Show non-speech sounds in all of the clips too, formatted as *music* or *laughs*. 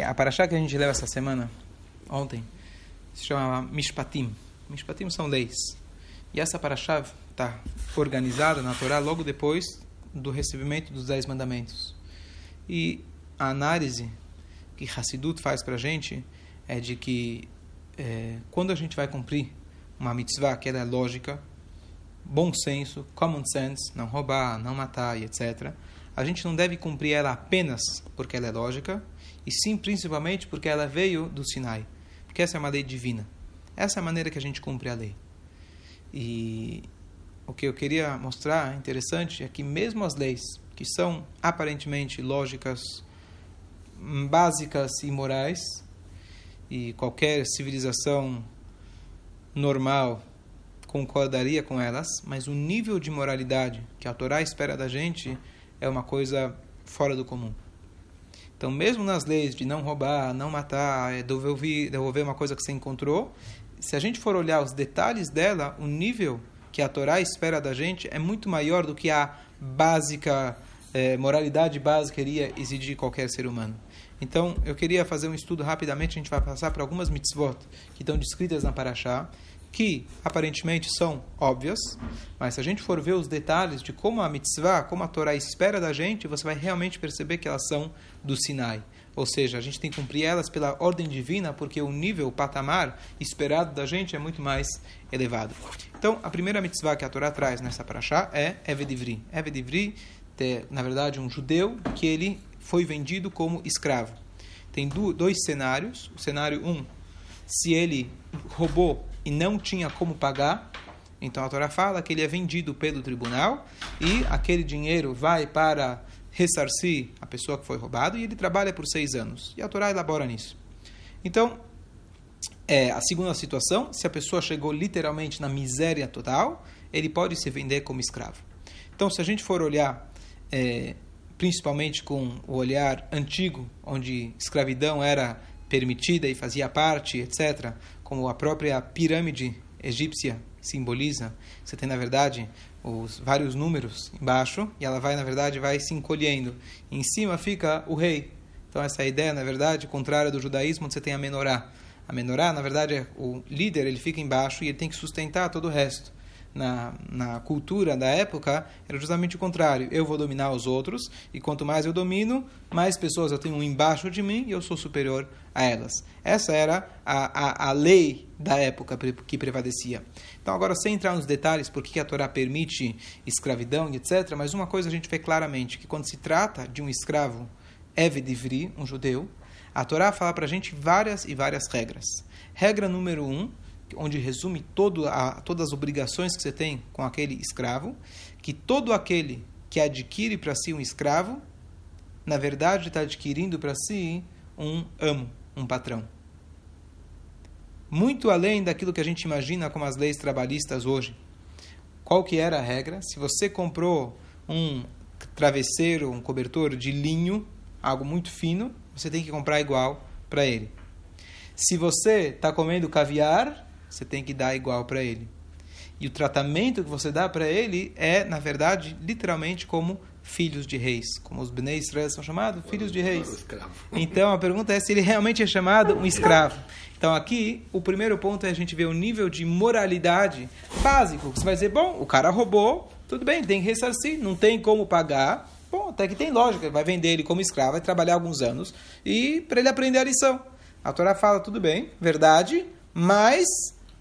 A paraxá que a gente leu essa semana, ontem, se chama Mishpatim. Mishpatim são leis. E essa paraxá está organizada na Torá logo depois do recebimento dos Dez Mandamentos. E a análise que Hassidut faz para a gente é de que é, quando a gente vai cumprir uma mitzvah que é lógica, bom senso, common sense, não roubar, não matar e etc., a gente não deve cumprir ela apenas porque ela é lógica, e sim principalmente porque ela veio do Sinai. Porque essa é uma lei divina. Essa é a maneira que a gente cumpre a lei. E o que eu queria mostrar interessante é que mesmo as leis que são aparentemente lógicas, básicas e morais, e qualquer civilização normal concordaria com elas, mas o nível de moralidade que a Torá espera da gente é uma coisa fora do comum. Então, mesmo nas leis de não roubar, não matar, é devolver, devolver uma coisa que você encontrou, se a gente for olhar os detalhes dela, o nível que a Torá espera da gente é muito maior do que a básica é, moralidade básica iria exigir qualquer ser humano. Então, eu queria fazer um estudo rapidamente, a gente vai passar por algumas mitzvot que estão descritas na Paraxá, que aparentemente são óbvias, mas se a gente for ver os detalhes de como a mitzvah, como a Torá espera da gente, você vai realmente perceber que elas são do Sinai. Ou seja, a gente tem que cumprir elas pela ordem divina, porque o nível, o patamar esperado da gente é muito mais elevado. Então, a primeira mitzvah que a Torá traz nessa paraxá é Evedivri. Evedivri, é, na verdade, um judeu que ele foi vendido como escravo. Tem dois cenários. O cenário um, se ele roubou e não tinha como pagar, então a Torá fala que ele é vendido pelo tribunal e aquele dinheiro vai para ressarcir a pessoa que foi roubado e ele trabalha por seis anos. E a Torá elabora nisso. Então, é, a segunda situação, se a pessoa chegou literalmente na miséria total, ele pode se vender como escravo. Então, se a gente for olhar, é, principalmente com o olhar antigo, onde escravidão era permitida e fazia parte, etc., como a própria pirâmide egípcia simboliza, você tem na verdade os vários números embaixo e ela vai na verdade vai se encolhendo. Em cima fica o rei. Então essa é ideia na verdade contrária do judaísmo, onde você tem a menorá. A menorá, na verdade, é o líder, ele fica embaixo e ele tem que sustentar todo o resto na, na cultura da época era justamente o contrário. Eu vou dominar os outros, e quanto mais eu domino, mais pessoas eu tenho embaixo de mim e eu sou superior a elas. Essa era a, a, a lei da época que prevalecia. Então, agora, sem entrar nos detalhes por que a Torá permite escravidão, etc., mas uma coisa a gente vê claramente: que quando se trata de um escravo, Evedivri, um judeu, a Torá fala para a gente várias e várias regras. Regra número um onde resume todo a, todas as obrigações que você tem com aquele escravo, que todo aquele que adquire para si um escravo, na verdade está adquirindo para si um amo, um patrão. Muito além daquilo que a gente imagina como as leis trabalhistas hoje. Qual que era a regra? Se você comprou um travesseiro, um cobertor de linho, algo muito fino, você tem que comprar igual para ele. Se você está comendo caviar, você tem que dar igual para ele. E o tratamento que você dá para ele é, na verdade, literalmente como filhos de reis, como os Bnei Israel são chamados, filhos de reis. Então a pergunta é se ele realmente é chamado um escravo. Então aqui o primeiro ponto é a gente ver o nível de moralidade básico. Você vai dizer, bom, o cara roubou, tudo bem, tem que ressarcir, não tem como pagar. Bom, até que tem lógica, vai vender ele como escravo, vai trabalhar alguns anos e para ele aprender a lição. A Torá fala, tudo bem, verdade, mas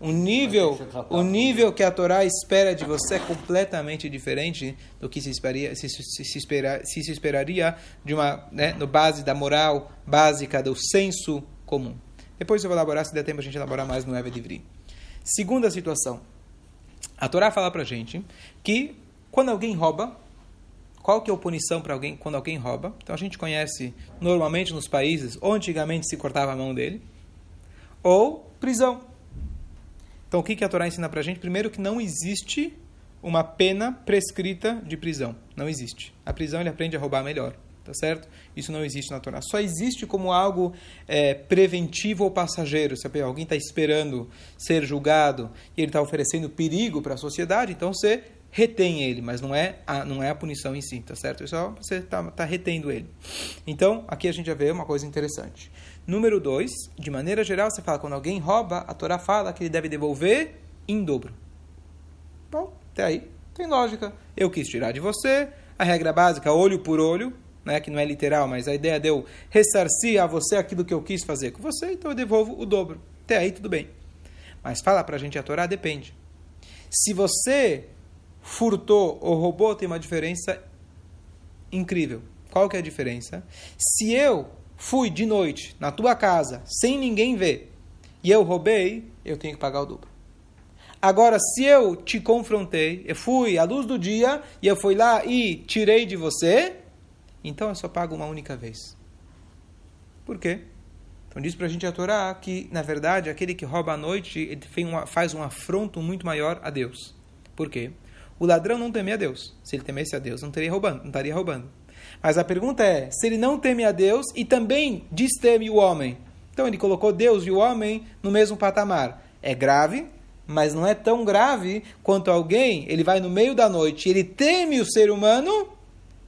o nível, o nível que a Torá espera de você é completamente diferente do que se esperaria, se, se, se, espera, se, se esperaria de uma, né, no base da moral básica do senso comum. Depois eu vou elaborar, se der tempo a gente elaborar mais no Eve Divri. Segunda situação. A Torá fala pra gente que quando alguém rouba, qual que é a punição para alguém quando alguém rouba? Então a gente conhece normalmente nos países, ou antigamente se cortava a mão dele, ou prisão. Então, o que a Torá ensina para a gente? Primeiro, que não existe uma pena prescrita de prisão. Não existe. A prisão ele aprende a roubar melhor. Tá certo? Isso não existe na Torá. Só existe como algo é, preventivo ou passageiro. Se alguém está esperando ser julgado e ele está oferecendo perigo para a sociedade, então você retém ele, mas não é a, não é a punição em si, tá certo? É só você está tá retendo ele. Então, aqui a gente já vê uma coisa interessante. Número 2, de maneira geral, você fala, quando alguém rouba, a Torá fala que ele deve devolver em dobro. Bom, até aí, tem lógica. Eu quis tirar de você, a regra básica, olho por olho, né, que não é literal, mas a ideia de eu ressarcir a você aquilo que eu quis fazer com você, então eu devolvo o dobro. Até aí, tudo bem. Mas fala pra gente a Torá, depende. Se você furtou ou roubou, tem uma diferença incrível. Qual que é a diferença? Se eu fui de noite na tua casa, sem ninguém ver, e eu roubei, eu tenho que pagar o dobro. Agora, se eu te confrontei, eu fui à luz do dia, e eu fui lá e tirei de você, então eu só pago uma única vez. Por quê? Então diz para a gente a Torá que, na verdade, aquele que rouba à noite ele faz um afronto muito maior a Deus. Por quê? O ladrão não teme a Deus. Se ele temesse a Deus, não, teria roubando, não estaria roubando. Mas a pergunta é, se ele não teme a Deus e também desteme o homem, então ele colocou Deus e o homem no mesmo patamar. É grave, mas não é tão grave quanto alguém, ele vai no meio da noite, ele teme o ser humano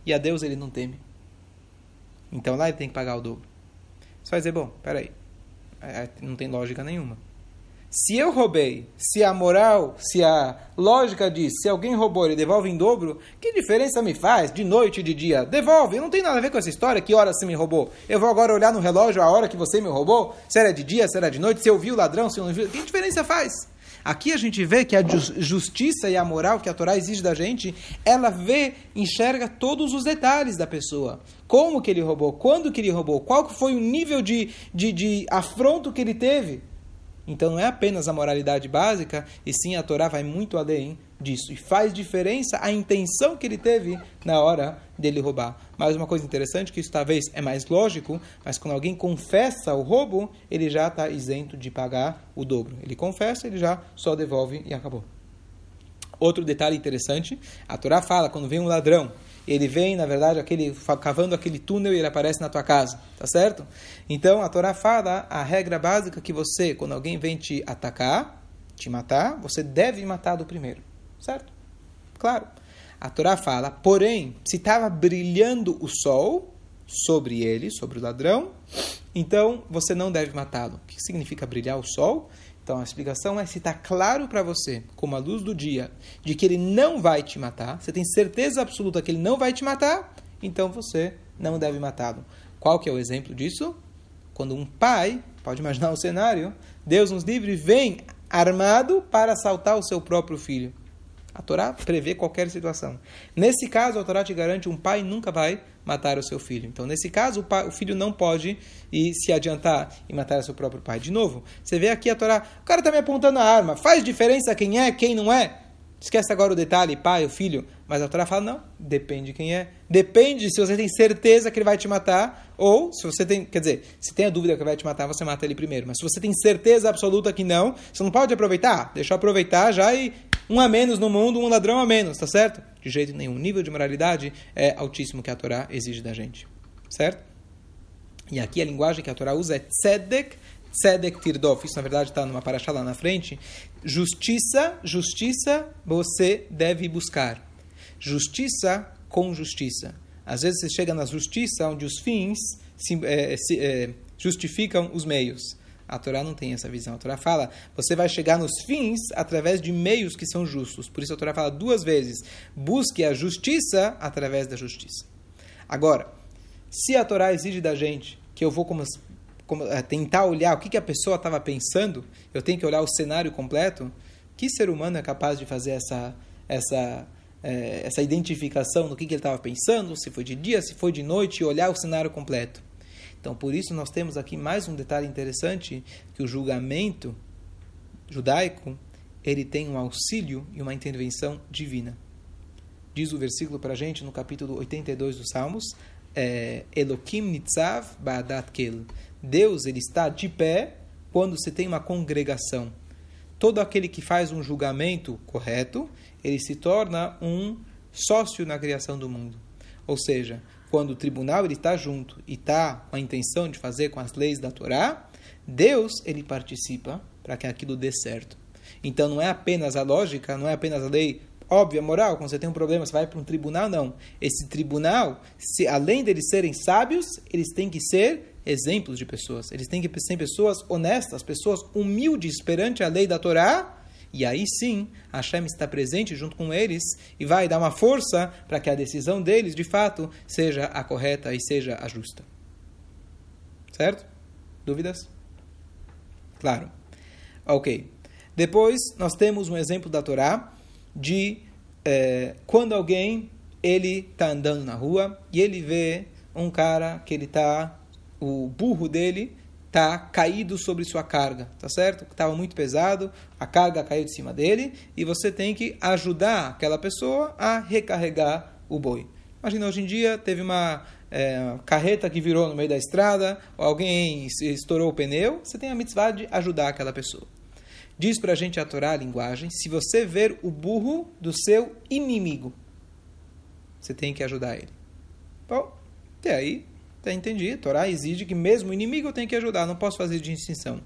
e a Deus ele não teme. Então lá ele tem que pagar o dobro. Você vai dizer, bom, peraí, é, não tem lógica nenhuma. Se eu roubei, se a moral, se a lógica diz, se alguém roubou, ele devolve em dobro, que diferença me faz de noite e de dia? Devolve, não tem nada a ver com essa história, que hora você me roubou. Eu vou agora olhar no relógio a hora que você me roubou, se era de dia, se era de noite, se eu vi o ladrão, se eu não vi, que diferença faz? Aqui a gente vê que a justiça e a moral que a Torá exige da gente, ela vê, enxerga todos os detalhes da pessoa. Como que ele roubou, quando que ele roubou, qual que foi o nível de, de, de afronto que ele teve. Então não é apenas a moralidade básica, e sim a Torá vai muito além disso. E faz diferença a intenção que ele teve na hora dele roubar. Mas uma coisa interessante, que isso talvez é mais lógico, mas quando alguém confessa o roubo, ele já está isento de pagar o dobro. Ele confessa, ele já só devolve e acabou. Outro detalhe interessante, a Torá fala, quando vem um ladrão ele vem, na verdade, aquele, cavando aquele túnel e ele aparece na tua casa, tá certo? Então, a Torá fala a regra básica que você, quando alguém vem te atacar, te matar, você deve matar do primeiro, certo? Claro. A Torá fala, porém, se estava brilhando o sol sobre ele, sobre o ladrão, então você não deve matá-lo. O que significa brilhar o sol? Então a explicação é se está claro para você, como a luz do dia, de que ele não vai te matar, você tem certeza absoluta que ele não vai te matar, então você não deve matá-lo. Qual que é o exemplo disso? Quando um pai, pode imaginar o cenário, Deus nos livre, vem armado para assaltar o seu próprio filho. A Torá prevê qualquer situação. Nesse caso, a Torá te garante um pai nunca vai matar o seu filho. Então, nesse caso, o, pai, o filho não pode ir se adiantar e matar o seu próprio pai. De novo, você vê aqui a Torá, o cara está me apontando a arma. Faz diferença quem é, quem não é? Esquece agora o detalhe, pai, o filho. Mas a Torá fala, não, depende de quem é. Depende se você tem certeza que ele vai te matar, ou se você tem, quer dizer, se tem a dúvida que ele vai te matar, você mata ele primeiro. Mas se você tem certeza absoluta que não, você não pode aproveitar. Deixa eu aproveitar já e um a menos no mundo, um ladrão a menos, tá certo? De jeito nenhum. O nível de moralidade é altíssimo que a Torá exige da gente. Certo? E aqui a linguagem que a Torá usa é tzedek, tzedek tirdof. Isso na verdade está numa paraxá lá na frente. Justiça, justiça você deve buscar. Justiça com justiça. Às vezes você chega na justiça onde os fins se, é, se, é, justificam os meios. A Torá não tem essa visão. A Torá fala, você vai chegar nos fins através de meios que são justos. Por isso a Torá fala duas vezes, busque a justiça através da justiça. Agora, se a Torá exige da gente que eu vou tentar olhar o que, que a pessoa estava pensando, eu tenho que olhar o cenário completo. Que ser humano é capaz de fazer essa, essa, é, essa identificação do que, que ele estava pensando, se foi de dia, se foi de noite, e olhar o cenário completo? Então, por isso, nós temos aqui mais um detalhe interessante, que o julgamento judaico, ele tem um auxílio e uma intervenção divina. Diz o versículo para a gente no capítulo 82 dos Salmos, é, Elokim nitzav ba'adat kel. Deus ele está de pé quando se tem uma congregação. Todo aquele que faz um julgamento correto, ele se torna um sócio na criação do mundo. Ou seja, quando o tribunal está junto e está com a intenção de fazer com as leis da Torá, Deus ele participa para que aquilo dê certo. Então não é apenas a lógica, não é apenas a lei óbvia, moral, quando você tem um problema, você vai para um tribunal, não. Esse tribunal, se, além deles serem sábios, eles têm que ser exemplos de pessoas. Eles têm que ser pessoas honestas, pessoas humildes perante a lei da Torá. E aí sim, Hashem está presente junto com eles e vai dar uma força para que a decisão deles, de fato, seja a correta e seja a justa. Certo? Dúvidas? Claro. Ok. Depois, nós temos um exemplo da Torá de é, quando alguém ele está andando na rua e ele vê um cara que ele está o burro dele está caído sobre sua carga, tá certo? Estava muito pesado, a carga caiu de cima dele e você tem que ajudar aquela pessoa a recarregar o boi. Imagina, hoje em dia teve uma é, carreta que virou no meio da estrada, ou alguém estourou o pneu, você tem a mitzvah de ajudar aquela pessoa. Diz para a gente a Torá, a linguagem, se você ver o burro do seu inimigo, você tem que ajudar ele. Bom, até aí Tá, entendi. A Torá exige que mesmo o inimigo eu tenho que ajudar, não posso fazer distinção.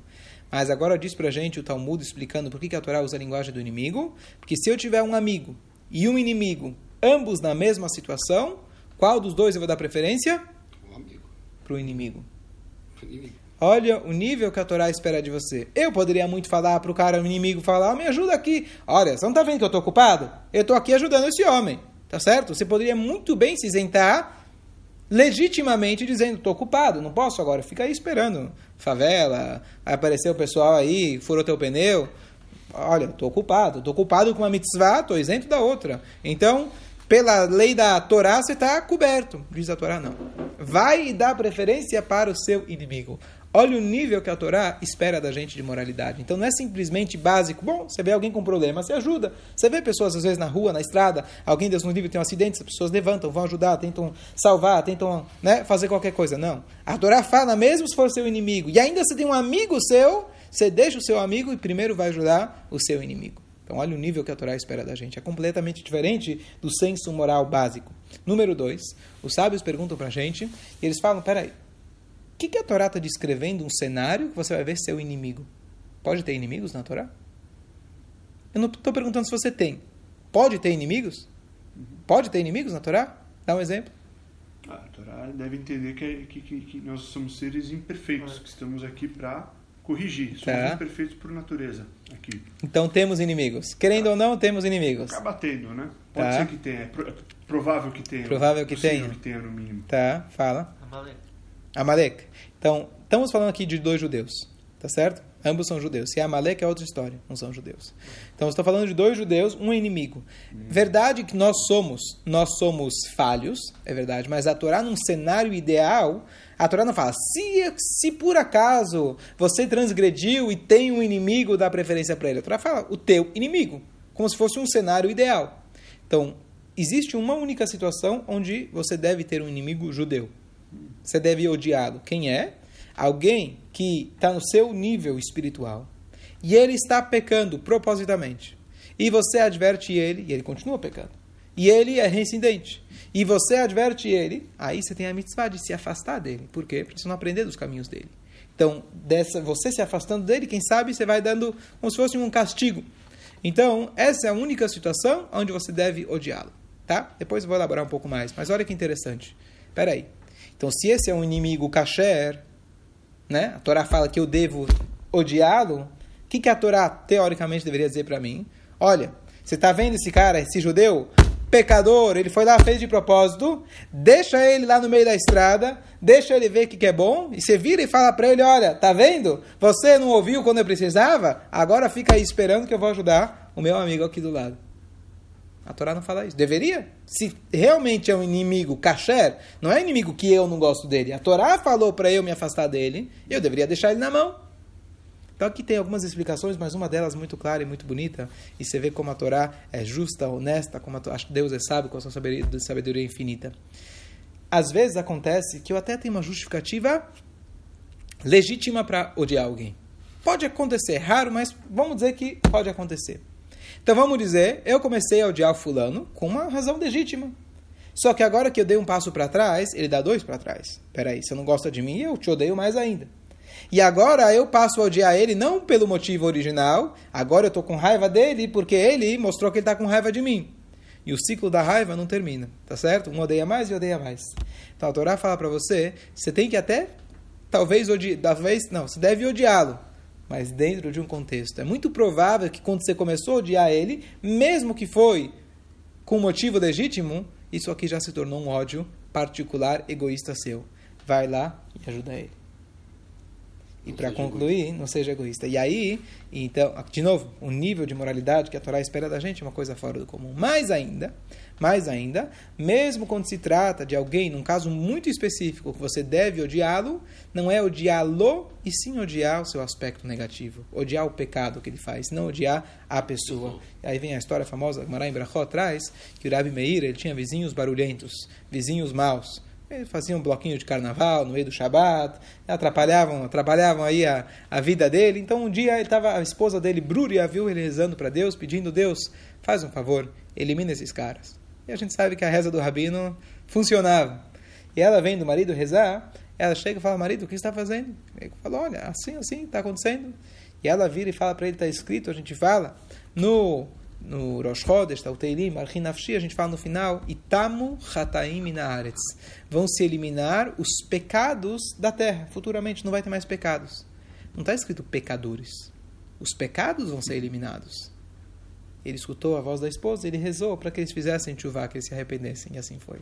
Mas agora diz pra gente o Talmud explicando por que, a Torá usa a linguagem do inimigo. Porque se eu tiver um amigo e um inimigo, ambos na mesma situação, qual dos dois eu vou dar preferência? O amigo. Pro inimigo. O inimigo. Olha o nível que a Torá espera de você. Eu poderia muito falar para o cara, o inimigo, falar, me ajuda aqui. Olha, você não está vendo que eu estou ocupado? Eu estou aqui ajudando esse homem. Tá certo? Você poderia muito bem se isentar legitimamente dizendo, estou ocupado, não posso agora, fica aí esperando. Favela, vai aparecer o pessoal aí, furou teu pneu. Olha, estou ocupado, estou ocupado com uma mitzvah, estou isento da outra. Então, pela lei da Torá, você está coberto. Diz a Torá, não. Vai e dá preferência para o seu inimigo. Olha o nível que a Torá espera da gente de moralidade. Então não é simplesmente básico. Bom, você vê alguém com problema, você ajuda. Você vê pessoas, às vezes, na rua, na estrada, alguém, Deus no livro, tem um acidente, as pessoas levantam, vão ajudar, tentam salvar, tentam né, fazer qualquer coisa. Não. A Torá fala, mesmo se for seu inimigo, e ainda você tem um amigo seu, você deixa o seu amigo e primeiro vai ajudar o seu inimigo. Então, olha o nível que a Torá espera da gente. É completamente diferente do senso moral básico. Número dois, os sábios perguntam para a gente e eles falam: peraí, o que, que a Torá está descrevendo? Um cenário que você vai ver seu inimigo. Pode ter inimigos na Torá? Eu não estou perguntando se você tem. Pode ter inimigos? Pode ter inimigos na Torá? Dá um exemplo. Ah, a Torá deve entender que, que, que, que nós somos seres imperfeitos, que estamos aqui para corrigir. Somos Tá. imperfeitos por natureza aqui. Então temos inimigos. Querendo ou não, temos inimigos. Acaba tendo, né? Pode Tá. ser que tenha. É é provável que tenha. Provável que tenha. que tenha, no mínimo. Tá, fala. Amalek. Amalek. Então, estamos falando aqui de dois judeus, tá certo? Ambos são judeus. Se é Amalek é outra história, não são judeus. Então, estou falando de dois judeus, um inimigo. Verdade que nós somos, nós somos falhos, é verdade, mas a Torá num cenário ideal, a Torá não fala, se, se por acaso você transgrediu e tem um inimigo, dá preferência para ele. A Torá fala, o teu inimigo, como se fosse um cenário ideal. Então, existe uma única situação onde você deve ter um inimigo judeu. Você deve odiá-lo. Quem é? Alguém que está no seu nível espiritual e ele está pecando propositamente. E você adverte ele e ele continua pecando. E ele é reincidente. E você adverte ele, aí você tem a mitzvah de se afastar dele. Por quê? Para você não aprender dos caminhos dele. Então, dessa, você se afastando dele, quem sabe você vai dando como se fosse um castigo. Então, essa é a única situação onde você deve odiá-lo. Tá? Depois eu vou elaborar um pouco mais. Mas olha que interessante. Espera aí. Então, se esse é um inimigo kasher, né? A Torá fala que eu devo odiá-lo. O que, que a Torá teoricamente deveria dizer para mim? Olha, você está vendo esse cara, esse judeu? Pecador, ele foi lá, fez de propósito, deixa ele lá no meio da estrada, deixa ele ver o que, que é bom, e você vira e fala para ele: Olha, tá vendo? Você não ouviu quando eu precisava? Agora fica aí esperando que eu vou ajudar o meu amigo aqui do lado. A Torá não fala isso. Deveria. Se realmente é um inimigo kasher, não é inimigo que eu não gosto dele. A Torá falou para eu me afastar dele, eu deveria deixar ele na mão. Então aqui tem algumas explicações, mas uma delas muito clara e muito bonita. E você vê como a Torá é justa, honesta, como Torá, acho que Deus é sábio com a sua sabedoria, infinita. Às vezes acontece que eu até tenho uma justificativa legítima para odiar alguém. Pode acontecer, raro, mas vamos dizer que pode acontecer. Então vamos dizer, eu comecei a odiar fulano com uma razão legítima. Só que agora que eu dei um passo para trás, ele dá dois para trás. Peraí, você não gosta de mim, eu te odeio mais ainda. E agora eu passo a odiar ele não pelo motivo original, agora eu estou com raiva dele porque ele mostrou que ele está com raiva de mim. e o ciclo da raiva não termina, tá certo? Um odeia mais e odeia mais. Então a Torá fala para você, você tem que até, talvez, odiar, talvez, não, você deve odiá-lo, mas dentro de um contexto. É muito provável que quando você começou a odiar ele, mesmo que foi com motivo legítimo, isso aqui já se tornou um ódio particular, egoísta seu. Vai lá e ajuda ele. E para concluir, egoísta. não seja egoísta. E aí, então, de novo, o nível de moralidade que a Torá espera da gente é uma coisa fora do comum. Mais ainda, mais ainda, mesmo quando se trata de alguém, num caso muito específico, que você deve odiá-lo, não é odiá-lo, e sim odiar o seu aspecto negativo. Odiar o pecado que ele faz, não odiar a pessoa. E aí vem a história famosa, que Mará Brachó traz, que o Rabi Meir ele tinha vizinhos barulhentos, vizinhos maus. Faziam um bloquinho de carnaval no meio do Shabat, atrapalhavam, atrapalhavam aí a, a vida dele. Então um dia ele tava, a esposa dele, Brúria, viu ele rezando para Deus, pedindo: Deus, faz um favor, elimina esses caras. E a gente sabe que a reza do rabino funcionava. E ela vem do marido rezar, ela chega e fala: Marido, o que está fazendo? Ele fala: Olha, assim, assim, está acontecendo. E ela vira e fala para ele: Está escrito, a gente fala no no Rosh Chodesh, tá, o Teilim, Arhin Nafshi, a gente fala no final, Itamu Chataim Minaretz. Vão se eliminar os pecados da terra. Futuramente não vai ter mais pecados. Não está escrito pecadores. Os pecados vão ser eliminados. Ele escutou a voz da esposa, ele rezou para que eles fizessem chuva, que eles se arrependessem, e assim foi.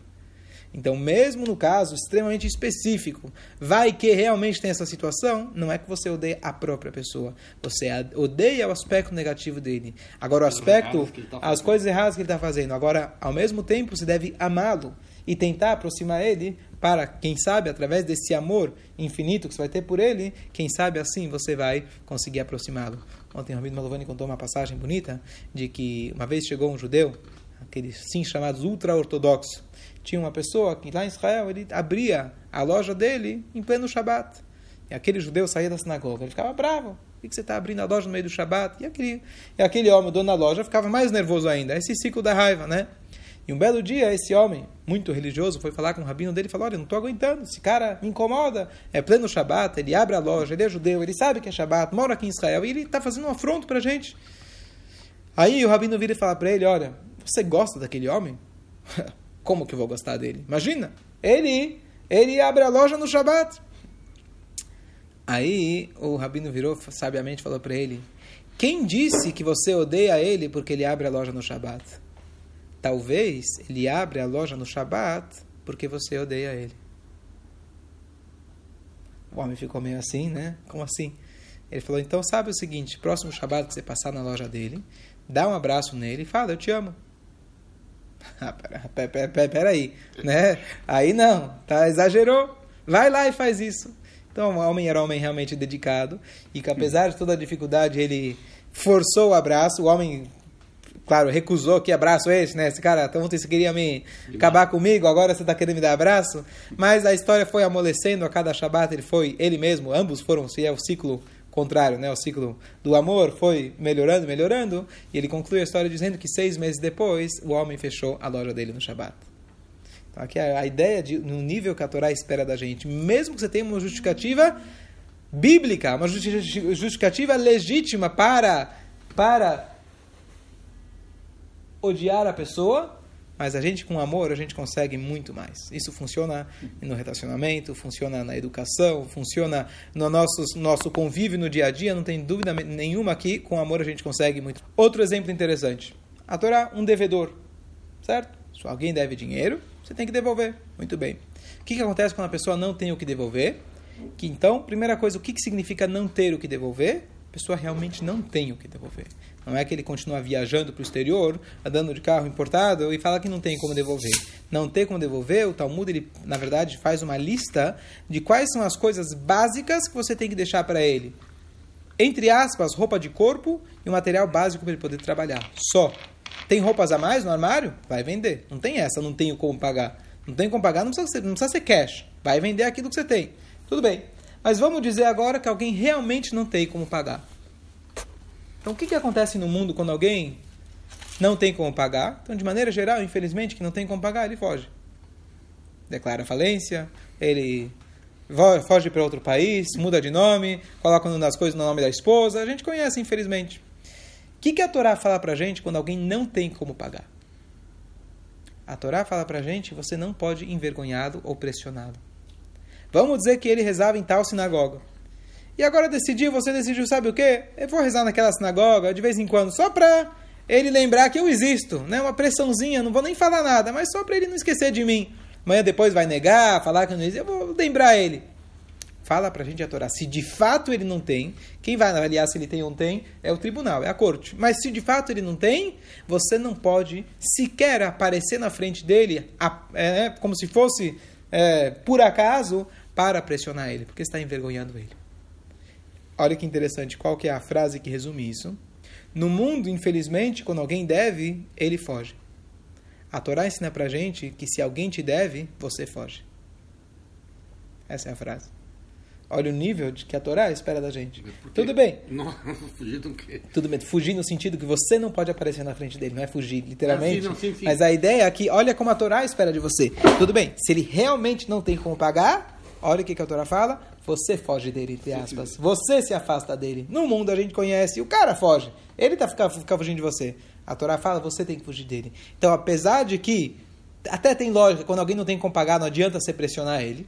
Então, mesmo no caso extremamente específico, vai que realmente tem essa situação, não é que você odeia a própria pessoa, você odeia o aspecto negativo dele. Agora, o aspecto, tá as coisas erradas que ele está fazendo. Agora, ao mesmo tempo, você deve amá-lo e tentar aproximar ele para, quem sabe, através desse amor infinito que você vai ter por ele, quem sabe assim você vai conseguir aproximá-lo. Ontem o Rabino Malovani contou uma passagem bonita de que uma vez chegou um judeu, aqueles sim chamados ultra-ortodoxos, tinha uma pessoa que lá em Israel ele abria a loja dele em pleno Shabat. E aquele judeu saía da sinagoga, ele ficava bravo. Por que você está abrindo a loja no meio do Shabat? E aquele, e aquele homem, dono da loja, ficava mais nervoso ainda. Esse ciclo da raiva, né? E um belo dia, esse homem, muito religioso, foi falar com o rabino dele e falou: Olha, não estou aguentando, esse cara me incomoda. É pleno Shabat, ele abre a loja, ele é judeu, ele sabe que é Shabat, mora aqui em Israel e ele está fazendo um afronto para a gente. Aí o rabino vira e fala para ele: Olha, você gosta daquele homem? *laughs* Como que eu vou gostar dele? Imagina, ele, ele abre a loja no Shabat. Aí o rabino virou sabiamente falou para ele: Quem disse que você odeia ele porque ele abre a loja no Shabat? Talvez ele abre a loja no Shabat porque você odeia ele. O homem ficou meio assim, né? Como assim? Ele falou: Então sabe o seguinte: próximo Shabat que você passar na loja dele, dá um abraço nele e fala: Eu te amo. Ah, pera, pera, pera, pera aí, né? Aí não, tá? Exagerou. Vai lá e faz isso. Então, o homem era um homem realmente dedicado e que apesar de toda a dificuldade, ele forçou o abraço. O homem, claro, recusou que abraço é esse, né? Esse cara, então você queria me acabar comigo, agora você está querendo me dar abraço. Mas a história foi amolecendo a cada Shabat, ele foi, ele mesmo, ambos foram, se é o ciclo contrário, né? O ciclo do amor foi melhorando, melhorando, e ele conclui a história dizendo que seis meses depois o homem fechou a loja dele no Shabat. Então aqui a ideia de no nível que a Torá espera da gente, mesmo que você tenha uma justificativa bíblica, uma justificativa legítima para para odiar a pessoa, mas a gente, com amor, a gente consegue muito mais. Isso funciona no relacionamento, funciona na educação, funciona no nosso, nosso convívio no dia a dia, não tem dúvida nenhuma aqui, com amor a gente consegue muito. Outro exemplo interessante. A Torá, um devedor, certo? Se alguém deve dinheiro, você tem que devolver. Muito bem. O que, que acontece quando a pessoa não tem o que devolver? Que então, primeira coisa, o que, que significa não ter o que devolver? A pessoa realmente não tem o que devolver. Não é que ele continua viajando para o exterior, andando de carro importado e fala que não tem como devolver. Não tem como devolver, o Talmud, ele, na verdade, faz uma lista de quais são as coisas básicas que você tem que deixar para ele. Entre aspas, roupa de corpo e o material básico para ele poder trabalhar. Só. Tem roupas a mais no armário? Vai vender. Não tem essa, não tenho como pagar. Não tem como pagar, não precisa ser, não precisa ser cash. Vai vender aquilo que você tem. Tudo bem. Mas vamos dizer agora que alguém realmente não tem como pagar. Então, o que, que acontece no mundo quando alguém não tem como pagar? Então, de maneira geral, infelizmente, que não tem como pagar, ele foge. Declara falência, ele foge para outro país, muda de nome, coloca as coisas no nome da esposa. A gente conhece, infelizmente. O que, que a Torá fala para gente quando alguém não tem como pagar? A Torá fala para gente, você não pode envergonhá-lo ou pressioná-lo. Vamos dizer que ele rezava em tal sinagoga. E agora decidiu, você decidiu, sabe o quê? Eu vou rezar naquela sinagoga de vez em quando, só para ele lembrar que eu existo, né? Uma pressãozinha, não vou nem falar nada, mas só para ele não esquecer de mim. Amanhã depois vai negar, falar que não existe, eu vou lembrar ele. Fala para a gente a Torá. Se de fato ele não tem, quem vai avaliar se ele tem ou não tem é o tribunal, é a corte. Mas se de fato ele não tem, você não pode sequer aparecer na frente dele, é, como se fosse é, por acaso, para pressionar ele, porque está envergonhando ele. Olha que interessante, qual que é a frase que resume isso? No mundo, infelizmente, quando alguém deve, ele foge. A Torá ensina pra gente que se alguém te deve, você foge. Essa é a frase. Olha o nível de que a Torá espera da gente. Tudo bem. *laughs* Não, fugir do quê? Tudo bem. Fugir no sentido que você não pode aparecer na frente dele. Não é fugir, literalmente. Não, sim, sim, sim. Mas a ideia é que, olha como a Torá espera de você. Tudo bem. Se ele realmente não tem como pagar, olha o que a Torá fala. Você foge dele, entre aspas. Você se afasta dele. No mundo a gente conhece, o cara foge. Ele tá ficar, ficar fugindo de você. A Torá fala, você tem que fugir dele. Então, apesar de que até tem lógica, quando alguém não tem como pagar, não adianta você pressionar ele.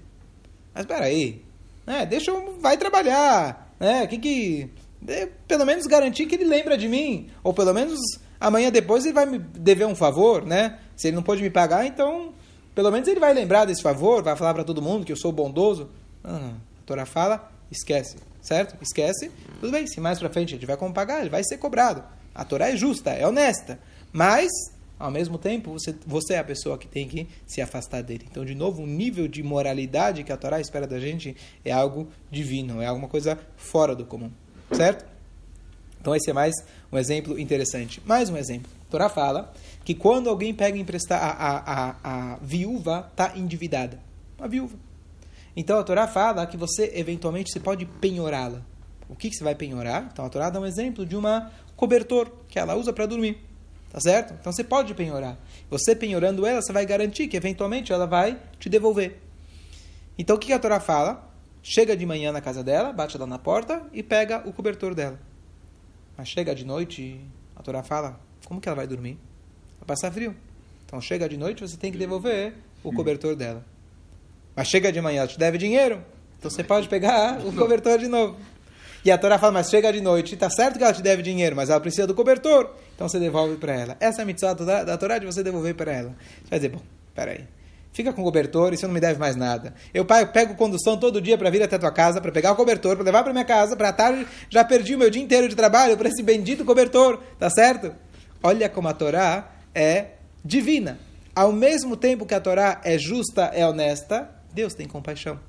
Mas espera aí, né? Deixa eu, vai trabalhar, né? Que que pelo menos garantir que ele lembra de mim, ou pelo menos amanhã depois ele vai me dever um favor, né? Se ele não pode me pagar, então pelo menos ele vai lembrar desse favor, vai falar para todo mundo que eu sou bondoso. Ah, a Torá fala, esquece, certo? Esquece. Tudo bem, se mais para frente ele tiver como pagar, ele vai ser cobrado. A Torá é justa, é honesta, mas ao mesmo tempo, você, você é a pessoa que tem que se afastar dele. Então, de novo, o nível de moralidade que a Torá espera da gente é algo divino, é alguma coisa fora do comum. Certo? Então, esse é mais um exemplo interessante. Mais um exemplo. A Torá fala que quando alguém pega emprestar, a, a, a, a viúva está endividada. Uma viúva. Então, a Torá fala que você, eventualmente, você pode penhorá-la. O que, que você vai penhorar? Então, a Torá dá um exemplo de uma cobertor que ela usa para dormir. Tá certo? Então você pode penhorar. Você penhorando ela, você vai garantir que eventualmente ela vai te devolver. Então o que a Torá fala? Chega de manhã na casa dela, bate lá na porta e pega o cobertor dela. Mas chega de noite, a Torá fala, como que ela vai dormir? Vai passar frio. Então chega de noite, você tem que devolver o cobertor dela. Mas chega de manhã, ela te deve dinheiro. Então você pode pegar o cobertor de novo. E a Torá fala, mas chega de noite, tá certo que ela te deve dinheiro, mas ela precisa do cobertor. Então você devolve para ela. Essa é a mitzvah da, da Torá de você devolver para ela. Você vai dizer, bom, peraí. Fica com o cobertor e você não me deve mais nada. Eu pego condução todo dia para vir até tua casa, para pegar o cobertor, para levar para minha casa, para tarde já perdi o meu dia inteiro de trabalho para esse bendito cobertor, tá certo? Olha como a Torá é divina. Ao mesmo tempo que a Torá é justa, é honesta, Deus tem compaixão.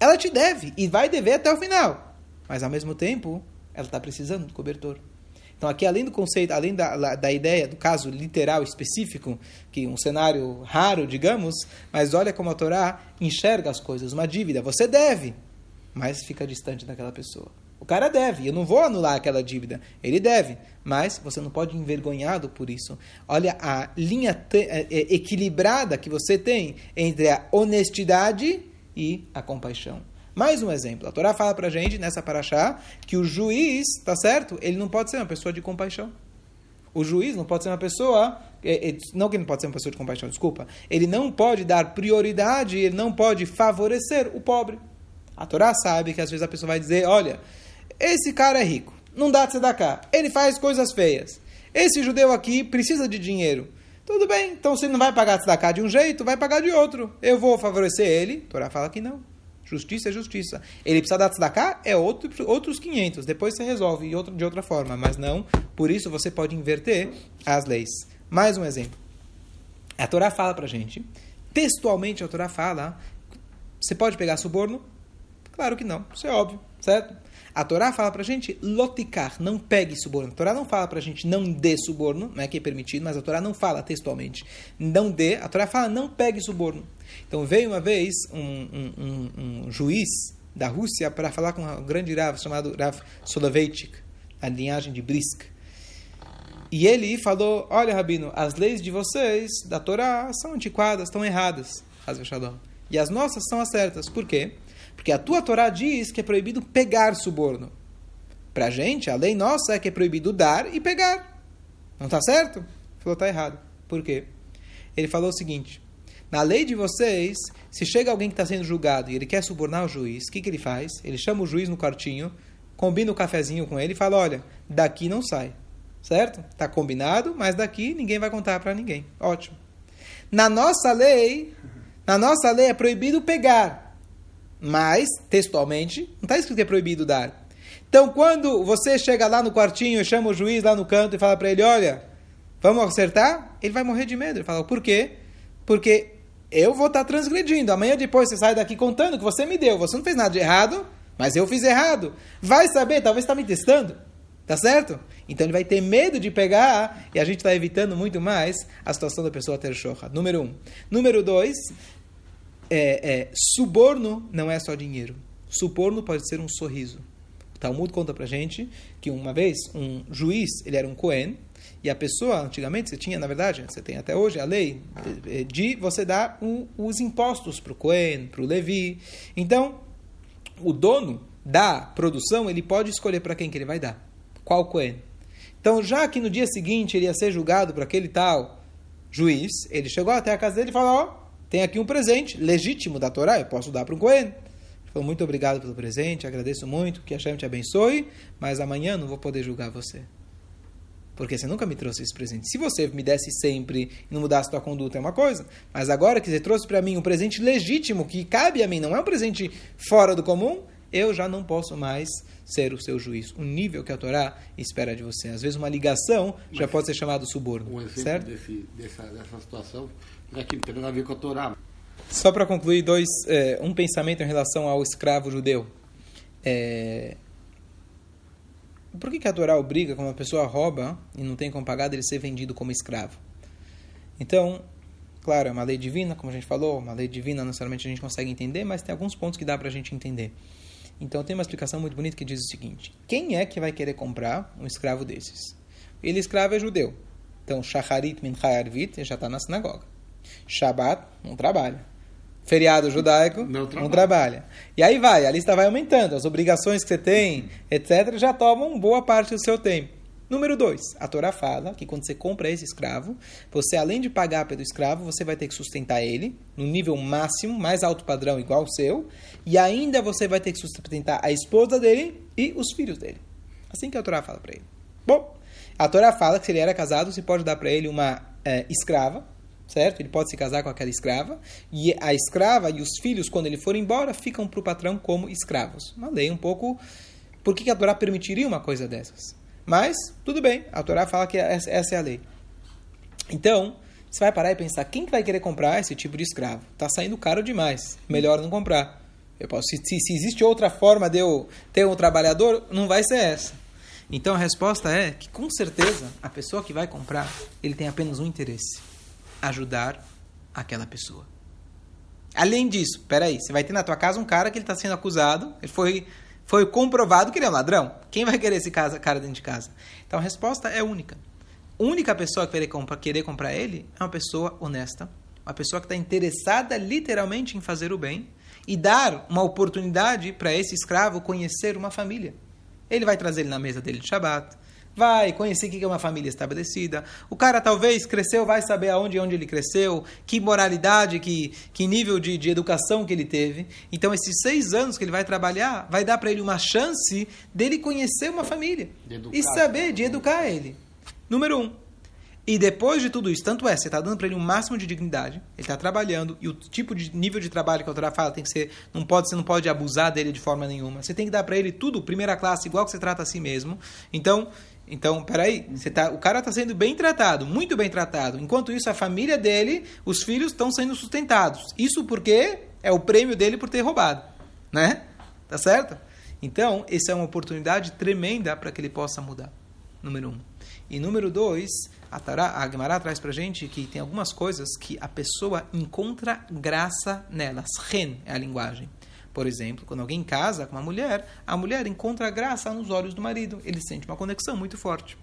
Ela te deve e vai dever até o final. Mas ao mesmo tempo, ela está precisando do cobertor. Então, aqui, além do conceito, além da, da ideia do caso literal específico, que um cenário raro, digamos, mas olha como a Torá enxerga as coisas. Uma dívida, você deve, mas fica distante daquela pessoa. O cara deve, eu não vou anular aquela dívida. Ele deve, mas você não pode envergonhado por isso. Olha a linha é, é, equilibrada que você tem entre a honestidade e a compaixão. Mais um exemplo. A Torá fala pra gente, nessa paraxá, que o juiz, tá certo? Ele não pode ser uma pessoa de compaixão. O juiz não pode ser uma pessoa. É, não que ele não pode ser uma pessoa de compaixão, desculpa. Ele não pode dar prioridade, ele não pode favorecer o pobre. A Torá sabe que às vezes a pessoa vai dizer: olha, esse cara é rico, não dá de cá, ele faz coisas feias. Esse judeu aqui precisa de dinheiro. Tudo bem, então se não vai pagar tzedakah de um jeito, vai pagar de outro. Eu vou favorecer ele. A Torá fala que não. Justiça é justiça. Ele precisa dar tzedakah? É outro, outros 500. Depois você resolve de outra forma. Mas não, por isso você pode inverter as leis. Mais um exemplo. A Torá fala pra gente, textualmente a Torá fala, você pode pegar suborno? Claro que não, isso é óbvio, certo? A Torá fala pra gente, loticar, não pegue suborno. A Torá não fala pra gente não dê suborno, não é que é permitido, mas a Torá não fala textualmente. Não dê, a Torá fala não pegue suborno. Então veio uma vez um, um, um, um juiz da Rússia para falar com um grande Rav chamado Rav Soloveitchik, a linhagem de Brisk. E ele falou: Olha, Rabino, as leis de vocês, da Torá, são antiquadas, estão erradas. E as nossas são as certas. Por quê? Porque a tua Torá diz que é proibido pegar suborno. Para a gente, a lei nossa é que é proibido dar e pegar. Não está certo? Falou, está errado. Por quê? ele falou o seguinte: na lei de vocês, se chega alguém que está sendo julgado e ele quer subornar o juiz, o que, que ele faz? Ele chama o juiz no quartinho, combina o cafezinho com ele e fala: olha, daqui não sai. Certo? Está combinado, mas daqui ninguém vai contar para ninguém. Ótimo. Na nossa lei, na nossa lei é proibido pegar, mas textualmente não está escrito que é proibido dar. Então, quando você chega lá no quartinho, chama o juiz lá no canto e fala para ele: olha, vamos acertar? Ele vai morrer de medo. Ele fala: por quê? Porque eu vou estar tá transgredindo. Amanhã depois você sai daqui contando que você me deu. Você não fez nada de errado, mas eu fiz errado. Vai saber, talvez está me testando. Tá certo? Então ele vai ter medo de pegar e a gente está evitando muito mais a situação da pessoa ter shoha. Número um. Número dois, é, é, suborno não é só dinheiro. Suborno pode ser um sorriso. O Talmud conta pra gente que uma vez um juiz, ele era um Cohen, e a pessoa, antigamente, você tinha, na verdade, você tem até hoje a lei de, você dar um, os impostos para o Cohen, para o Levi. Então, o dono da produção, ele pode escolher para quem que ele vai dar. Qual Cohen. Então, já que no dia seguinte ele ia ser julgado por aquele tal juiz, ele chegou até a casa dele e falou, ó, tem aqui um presente legítimo da Torá, eu posso dar para um Cohen. Ele falou, muito obrigado pelo presente, agradeço muito, que a Hashem te abençoe, mas amanhã não vou poder julgar você porque você nunca me trouxe esse presente. Se você me desse sempre e não mudasse sua conduta é uma coisa, mas agora que você trouxe para mim um presente legítimo que cabe a mim, não é um presente fora do comum, eu já não posso mais ser o seu juiz. O nível que a Torá espera de você. Às vezes uma ligação mas, já pode ser chamado suborno. Um exemplo certo? Desse, dessa, dessa situação não tem nada a ver com a Torá. Só para concluir, dois, é, um pensamento em relação ao escravo judeu. É, por que, que a Torá obriga, quando uma pessoa rouba e não tem como pagar, ele ser vendido como escravo? Então, claro, é uma lei divina, como a gente falou, uma lei divina não necessariamente a gente consegue entender, mas tem alguns pontos que dá para a gente entender. Então tem uma explicação muito bonita que diz o seguinte: quem é que vai querer comprar um escravo desses? Ele escravo é judeu. Então, Shacharit min Arvit já está na sinagoga. Shabbat não trabalha feriado judaico, não trabalha. não trabalha. E aí vai, a lista vai aumentando, as obrigações que você tem, etc., já tomam boa parte do seu tempo. Número dois, a Torá fala que quando você compra esse escravo, você além de pagar pelo escravo, você vai ter que sustentar ele no nível máximo, mais alto padrão, igual o seu, e ainda você vai ter que sustentar a esposa dele e os filhos dele. Assim que a Torá fala para ele. Bom, a Torá fala que se ele era casado, você pode dar para ele uma é, escrava, certo? Ele pode se casar com aquela escrava, e a escrava e os filhos, quando ele for embora, ficam para o patrão como escravos. Uma lei um pouco. Por que a Torá permitiria uma coisa dessas? Mas, tudo bem, a Torá fala que essa é a lei. Então, você vai parar e pensar: quem vai querer comprar esse tipo de escravo? Está saindo caro demais, melhor não comprar. Eu posso, se, se existe outra forma de eu ter um trabalhador, não vai ser essa. Então a resposta é que com certeza a pessoa que vai comprar, ele tem apenas um interesse ajudar aquela pessoa. Além disso, peraí, você vai ter na tua casa um cara que ele está sendo acusado, ele foi, foi comprovado que ele é um ladrão. Quem vai querer esse cara dentro de casa? Então a resposta é única. A única pessoa que vai querer comprar ele é uma pessoa honesta, uma pessoa que está interessada literalmente em fazer o bem e dar uma oportunidade para esse escravo conhecer uma família. Ele vai trazer ele na mesa dele de Shabat, vai conhecer o que é uma família estabelecida. O cara talvez cresceu, vai saber aonde e onde ele cresceu, que moralidade, que, que nível de, de educação que ele teve. Então, esses seis anos que ele vai trabalhar, vai dar para ele uma chance dele conhecer uma família e saber de educar ele. Número um. E depois de tudo isso, tanto é, você está dando para ele um máximo de dignidade, ele está trabalhando, e o tipo de nível de trabalho que a autora fala tem que ser, não pode, você não pode abusar dele de forma nenhuma. Você tem que dar para ele tudo, primeira classe, igual que você trata a si mesmo. Então, então, peraí, você tá, o cara está sendo bem tratado, muito bem tratado. Enquanto isso, a família dele, os filhos estão sendo sustentados. Isso porque é o prêmio dele por ter roubado, né? Tá certo? Então, essa é uma oportunidade tremenda para que ele possa mudar. Número um. E número dois, a, Tará, a Gemara traz para gente que tem algumas coisas que a pessoa encontra graça nelas. Ren é a linguagem. Por exemplo, quando alguém casa com uma mulher, a mulher encontra graça nos olhos do marido. Ele sente uma conexão muito forte.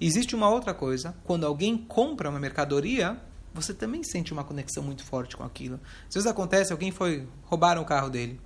Existe uma outra coisa, quando alguém compra uma mercadoria, você também sente uma conexão muito forte com aquilo. Às vezes acontece, alguém foi roubaram o carro dele.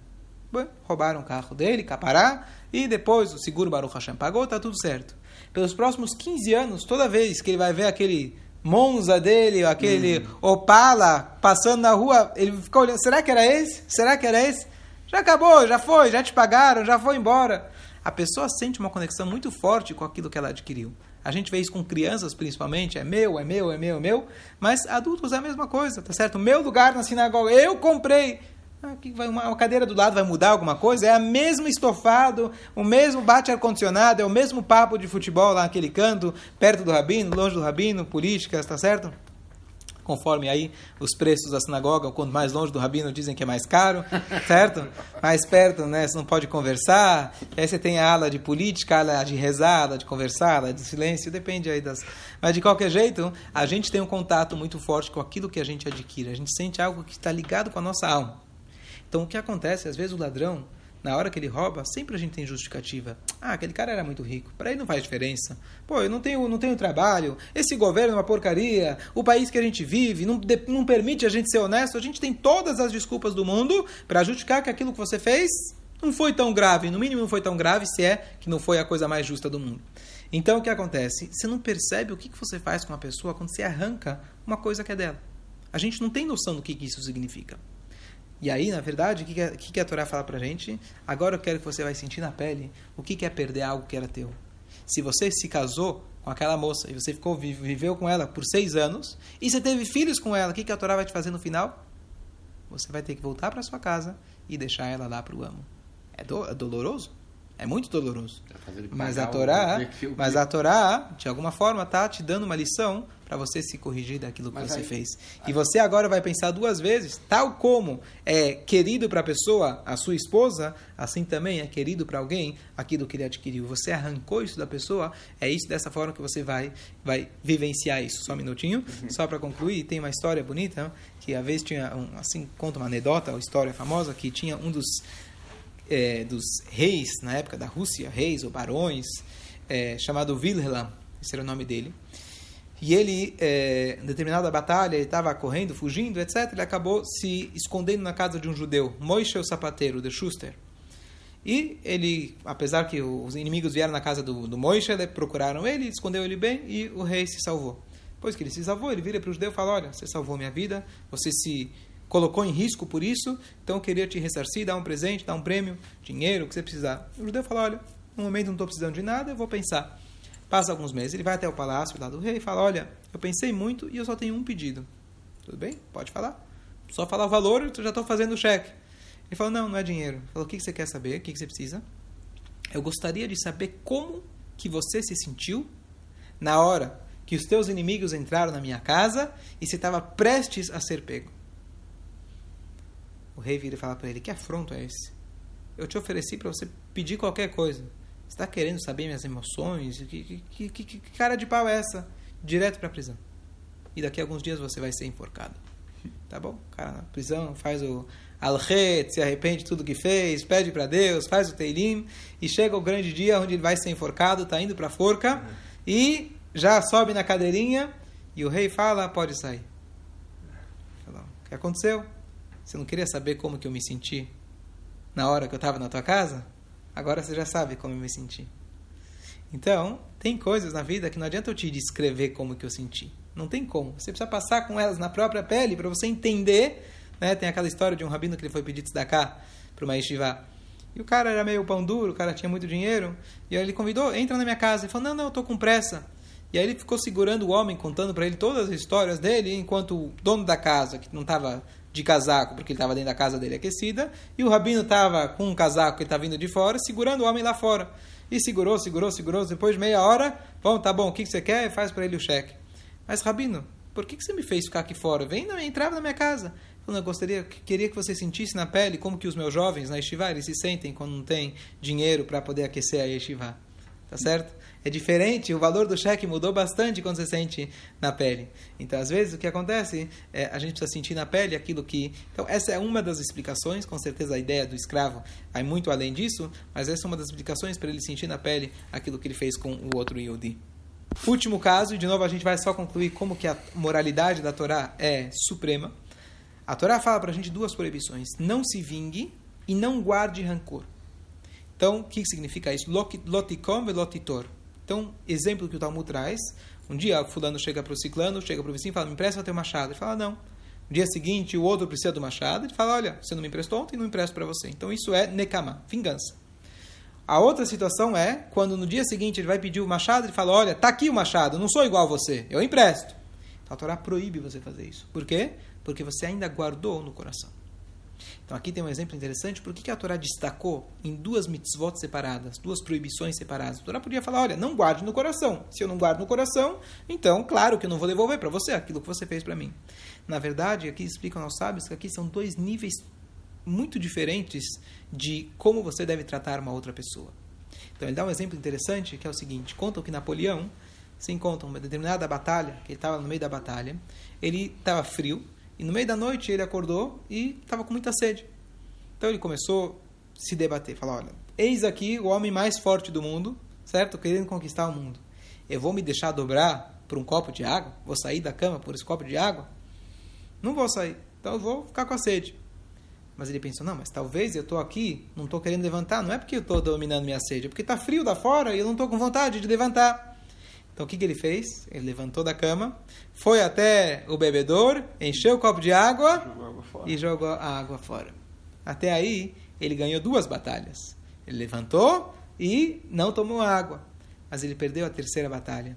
Bom, roubaram o carro dele, capará, e depois o seguro Baruch Hashem pagou, tá tudo certo. Pelos próximos 15 anos, toda vez que ele vai ver aquele Monza dele, aquele hum. Opala, passando na rua, ele ficou olhando, será que era esse? Será que era esse? Já acabou, já foi, já te pagaram, já foi embora. A pessoa sente uma conexão muito forte com aquilo que ela adquiriu. A gente vê isso com crianças, principalmente, é meu, é meu, é meu, é meu. Mas adultos é a mesma coisa, tá certo? Meu lugar na sinagoga, eu comprei. Ah, vai uma, uma, cadeira do lado vai mudar alguma coisa? É a mesmo estofado, o mesmo bate ar-condicionado, é o mesmo papo de futebol lá naquele canto, perto do rabino, longe do rabino, políticas, tá certo? Conforme aí os preços da sinagoga, quanto mais longe do rabino dizem que é mais caro, *laughs* certo? Mais perto, né? Você não pode conversar. Aí você tem a ala de política, a ala de rezar, a ala de conversar, a ala de silêncio, depende aí das. Mas de qualquer jeito, a gente tem um contato muito forte com aquilo que a gente adquire. A gente sente algo que está ligado com a nossa alma. Então o que acontece? Às vezes o ladrão, na hora que ele rouba, sempre a gente tem justificativa. Ah, aquele cara era muito rico, para ele não faz diferença. Pô, eu não tenho, não tenho trabalho, esse governo é uma porcaria, o país que a gente vive não, não permite a gente ser honesto. A gente tem todas as desculpas do mundo para justificar que aquilo que você fez não foi tão grave, no mínimo não foi tão grave, se é que não foi a coisa mais justa do mundo. Então o que acontece? Você não percebe o que você faz com uma pessoa quando você arranca uma coisa que é dela. A gente não tem noção do que isso significa. E aí, na verdade, o que, que, que a Torá fala pra gente? Agora eu quero que você vai sentir na pele o que, que é perder algo que era teu. Se você se casou com aquela moça e você ficou viveu com ela por seis anos e você teve filhos com ela, o que, que a Torá vai te fazer no final? Você vai ter que voltar para sua casa e deixar ela lá para o amo. É, do, é doloroso? É muito doloroso. Mas a Torá, mas a Torá, de alguma forma, está te dando uma lição para você se corrigir daquilo que mas você aí, fez. Aí. E você agora vai pensar duas vezes, tal como é querido para a pessoa, a sua esposa, assim também é querido para alguém aquilo que ele adquiriu. Você arrancou isso da pessoa, é isso dessa forma que você vai vai vivenciar isso. Só um minutinho, uhum. só para concluir, tem uma história bonita que a vez tinha um, assim conta uma anedota, uma história famosa que tinha um dos é, dos reis, na época da Rússia, reis ou barões, é, chamado Wilhelm, esse era o nome dele. E ele, é, em determinada batalha, ele estava correndo, fugindo, etc. Ele acabou se escondendo na casa de um judeu, Moishe o sapateiro, de Schuster. E ele, apesar que os inimigos vieram na casa do, do Moishe, procuraram ele, escondeu ele bem e o rei se salvou. Depois que ele se salvou, ele vira para o judeu e fala: Olha, você salvou minha vida, você se colocou em risco por isso, então eu queria te ressarcir, dar um presente, dar um prêmio, dinheiro, o que você precisar. O judeu fala, olha, no momento não estou precisando de nada, eu vou pensar. Passa alguns meses, ele vai até o palácio lá do rei e fala, olha, eu pensei muito e eu só tenho um pedido. Tudo bem? Pode falar. Só falar o valor, eu já estou fazendo o cheque. Ele falou, não, não é dinheiro. Ele falou, o que você quer saber? O que você precisa? Eu gostaria de saber como que você se sentiu na hora que os teus inimigos entraram na minha casa e você estava prestes a ser pego. O rei vira e fala para ele: Que afronto é esse? Eu te ofereci para você pedir qualquer coisa. Está querendo saber minhas emoções? Que, que, que, que, cara de pau é essa? Direto para a prisão. E daqui a alguns dias você vai ser enforcado. Tá bom? Cara na prisão faz o alchet, se arrepende de tudo que fez, pede para Deus, faz o teilim e chega o grande dia onde ele vai ser enforcado, está indo para a forca uhum. e já sobe na cadeirinha e o rei fala: pode sair. O que aconteceu? Você não queria saber como que eu me senti na hora que eu estava na tua casa? Agora você já sabe como eu me senti. Então, tem coisas na vida que não adianta eu te descrever como que eu senti. Não tem como. Você precisa passar com elas na própria pele para você entender. Né? Tem aquela história de um rabino que ele foi pedir tzedakah para uma yeshiva. E o cara era meio pão duro, o cara tinha muito dinheiro. E aí ele convidou, entra na minha casa. Ele falou, não, não, eu estou com pressa. E aí ele ficou segurando o homem, contando para ele todas as histórias dele, enquanto o dono da casa, que não estava de casaco, porque ele estava dentro da casa dele aquecida, e o rabino estava com um casaco que estava vindo de fora, segurando o homem lá fora. E segurou, segurou, segurou. Depois de meia hora, bom, tá bom, o que, que você quer? Faz para ele o cheque. Mas, rabino, por que, que você me fez ficar aqui fora? Vem, não, entrava na minha casa. Eu gostaria, queria que você sentisse na pele como que os meus jovens na yeshiva, eles se sentem quando não tem dinheiro para poder aquecer a yeshiva. Tá certo? É diferente, o valor do cheque mudou bastante quando você sente na pele. Então, às vezes, o que acontece é a gente precisa sentir na pele aquilo que. Então, essa é uma das explicações, com certeza a ideia do escravo vai muito além disso, mas essa é uma das explicações para ele sentir na pele aquilo que ele fez com o outro Yodi. Último caso, e de novo a gente vai só concluir como que a moralidade da Torá é suprema. A Torá fala para a gente duas proibições: não se vingue e não guarde rancor. Então, o que significa isso? Lotikom e lotitor Então, exemplo que o Talmud traz, um dia fulano chega para o ciclano, chega para o vizinho e fala, me empresta o teu machado. Ele fala, não. No dia seguinte, o outro precisa do machado, ele fala, olha, você não me emprestou ontem, não empresto para você. Então, isso é nekama, vingança. A outra situação é quando no dia seguinte ele vai pedir o machado, ele fala: Olha, tá aqui o machado, não sou igual a você, eu empresto. Então a Torá proíbe você fazer isso. Por quê? Porque você ainda guardou no coração. Então aqui tem um exemplo interessante. Por que a Torá destacou em duas mitzvot separadas, duas proibições separadas? A Torá podia falar: olha, não guarde no coração. Se eu não guardo no coração, então, claro que eu não vou devolver para você aquilo que você fez para mim. Na verdade, aqui explicam aos sábios que aqui são dois níveis muito diferentes de como você deve tratar uma outra pessoa. Então ele dá um exemplo interessante que é o seguinte: contam que Napoleão se encontra uma determinada batalha, que ele estava no meio da batalha, ele estava frio e no meio da noite ele acordou e estava com muita sede. Então ele começou a se debater, falar: olha, eis aqui o homem mais forte do mundo, certo? Querendo conquistar o mundo. Eu vou me deixar dobrar por um copo de água? Vou sair da cama por esse copo de água? Não vou sair. Então eu vou ficar com a sede. Mas ele pensou, não, mas talvez eu estou aqui, não estou querendo levantar, não é porque eu estou dominando minha sede, é porque está frio da fora e eu não estou com vontade de levantar. Então o que, que ele fez? Ele levantou da cama, foi até o bebedor, encheu o copo de água, jogou e jogou a água fora. Até aí, ele ganhou duas batalhas. Ele levantou e não tomou água. Mas ele perdeu a terceira batalha.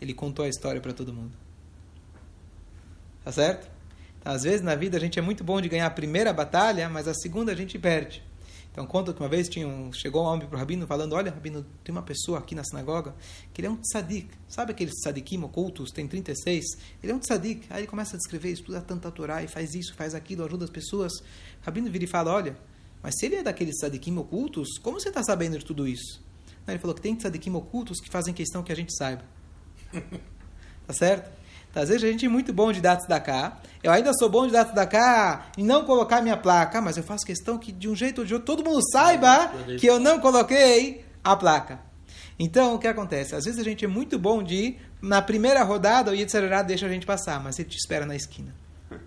Ele contou a história para todo mundo. Tá certo? Então, às vezes na vida a gente é muito bom de ganhar a primeira batalha, mas a segunda a gente perde. Então conta que uma vez tinha um, chegou um homem para o Rabino falando, olha Rabino, tem uma pessoa aqui na sinagoga que ele é um tzadik. Sabe aqueles tzadikim ocultos, tem 36? Ele é um tzadik. Aí ele começa a descrever, estuda tanta Torá e faz isso, faz aquilo, ajuda as pessoas. O Rabino vira e fala, olha, mas se ele é daqueles tzadikim ocultos, como você está sabendo de tudo isso? Aí ele falou que tem tzadikim ocultos que fazem questão que a gente saiba. *laughs* tá certo? Às vezes a gente é muito bom de dados da cá. Eu ainda sou bom de dados da cá e não colocar minha placa, mas eu faço questão que de um jeito ou de outro todo mundo saiba que eu não coloquei a placa. Então, o que acontece? Às vezes a gente é muito bom de, na primeira rodada, o Yitzhak deixa a gente passar, mas ele te espera na esquina. *laughs*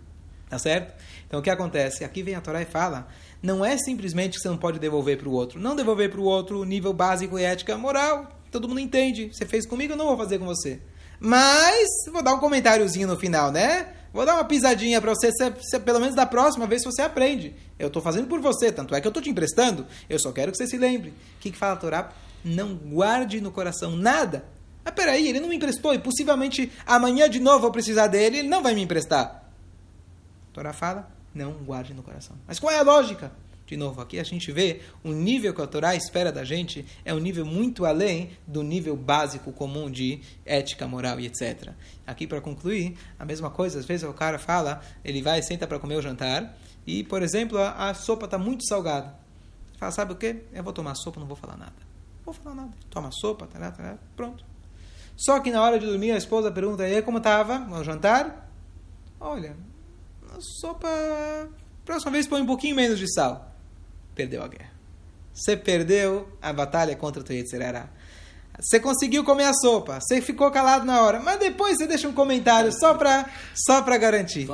Tá certo? Então, o que acontece? Aqui vem a Torá e fala, não é simplesmente que você não pode devolver para o outro. Não devolver para o outro o nível básico e ética moral. Todo mundo entende. Você fez comigo, eu não vou fazer com você. Mas vou dar um comentáriozinho no final, né? Vou dar uma pisadinha para você, se, se, pelo menos da próxima vez você aprende. Eu estou fazendo por você, tanto é que eu estou te emprestando. Eu só quero que você se lembre. O que, que fala a Torá? Não guarde no coração nada. Mas peraí, ele não me emprestou e possivelmente amanhã de novo eu precisar dele, ele não vai me emprestar. A Torá fala, não guarde no coração. Mas qual é a lógica? De novo, aqui a gente vê o nível que a Torá espera da gente é um nível muito além do nível básico comum de ética, moral e etc. Aqui para concluir, a mesma coisa, às vezes o cara fala, ele vai senta para comer o jantar e, por exemplo, a, a sopa está muito salgada. Ele fala, sabe o que? Eu vou tomar sopa, não vou falar nada. Vou falar nada. Toma sopa, tará, tará, pronto. Só que na hora de dormir a esposa pergunta, e aí como estava o jantar? Olha, a sopa próxima vez põe um pouquinho menos de sal perdeu a guerra. Você perdeu a batalha contra o Yetzirará. Você conseguiu comer a sopa, você ficou calado na hora, mas depois você deixa um comentário só para só para garantir.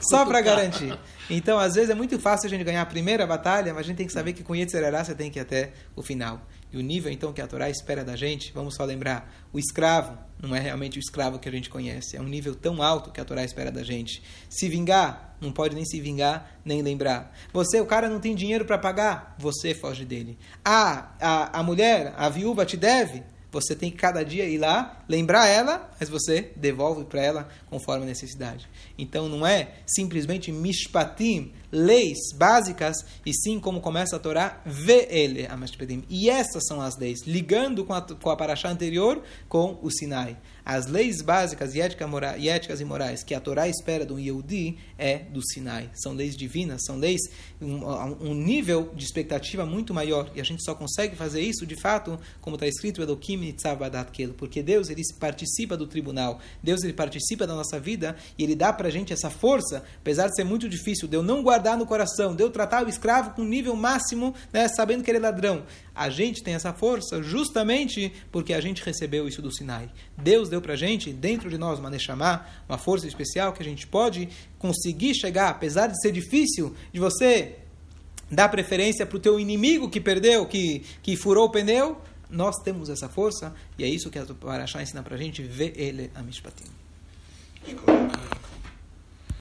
Só para *laughs* garantir. Então, às vezes é muito fácil a gente ganhar a primeira batalha, mas a gente tem que saber que com Yetzirará você tem que ir até o final. E o nível então que a Torá espera da gente, vamos só lembrar, o escravo não é realmente o escravo que a gente conhece, é um nível tão alto que a Torá espera da gente. Se vingar, não pode nem se vingar, nem lembrar. Você, o cara não tem dinheiro para pagar, você foge dele. Ah, a, a mulher, a viúva te deve, você tem que cada dia ir lá, lembrar ela, mas você devolve para ela conforme a necessidade. Então não é simplesmente mishpatim, leis básicas, e sim como começa a Torá, vê ele a mishpatim. E essas são as leis, ligando com a, com a paraxá anterior com o Sinai. As leis básicas e, ética mora, e éticas e morais que a Torá espera do Yehudi é do Sinai. São leis divinas, são leis, um, um nível de expectativa muito maior. E a gente só consegue fazer isso, de fato, como está escrito, porque Deus ele participa do tribunal, Deus ele participa da nossa vida e ele dá para a gente essa força, apesar de ser muito difícil, de eu não guardar no coração, de eu tratar o escravo com nível máximo, né, sabendo que ele é ladrão. A gente tem essa força justamente porque a gente recebeu isso do Sinai. Deus deu para a gente, dentro de nós, uma uma força especial que a gente pode conseguir chegar, apesar de ser difícil, de você dar preferência para o teu inimigo que perdeu, que, que furou o pneu, Nós temos essa força e é isso que a Parashá ensina para a gente, ver ele a Mishpatim.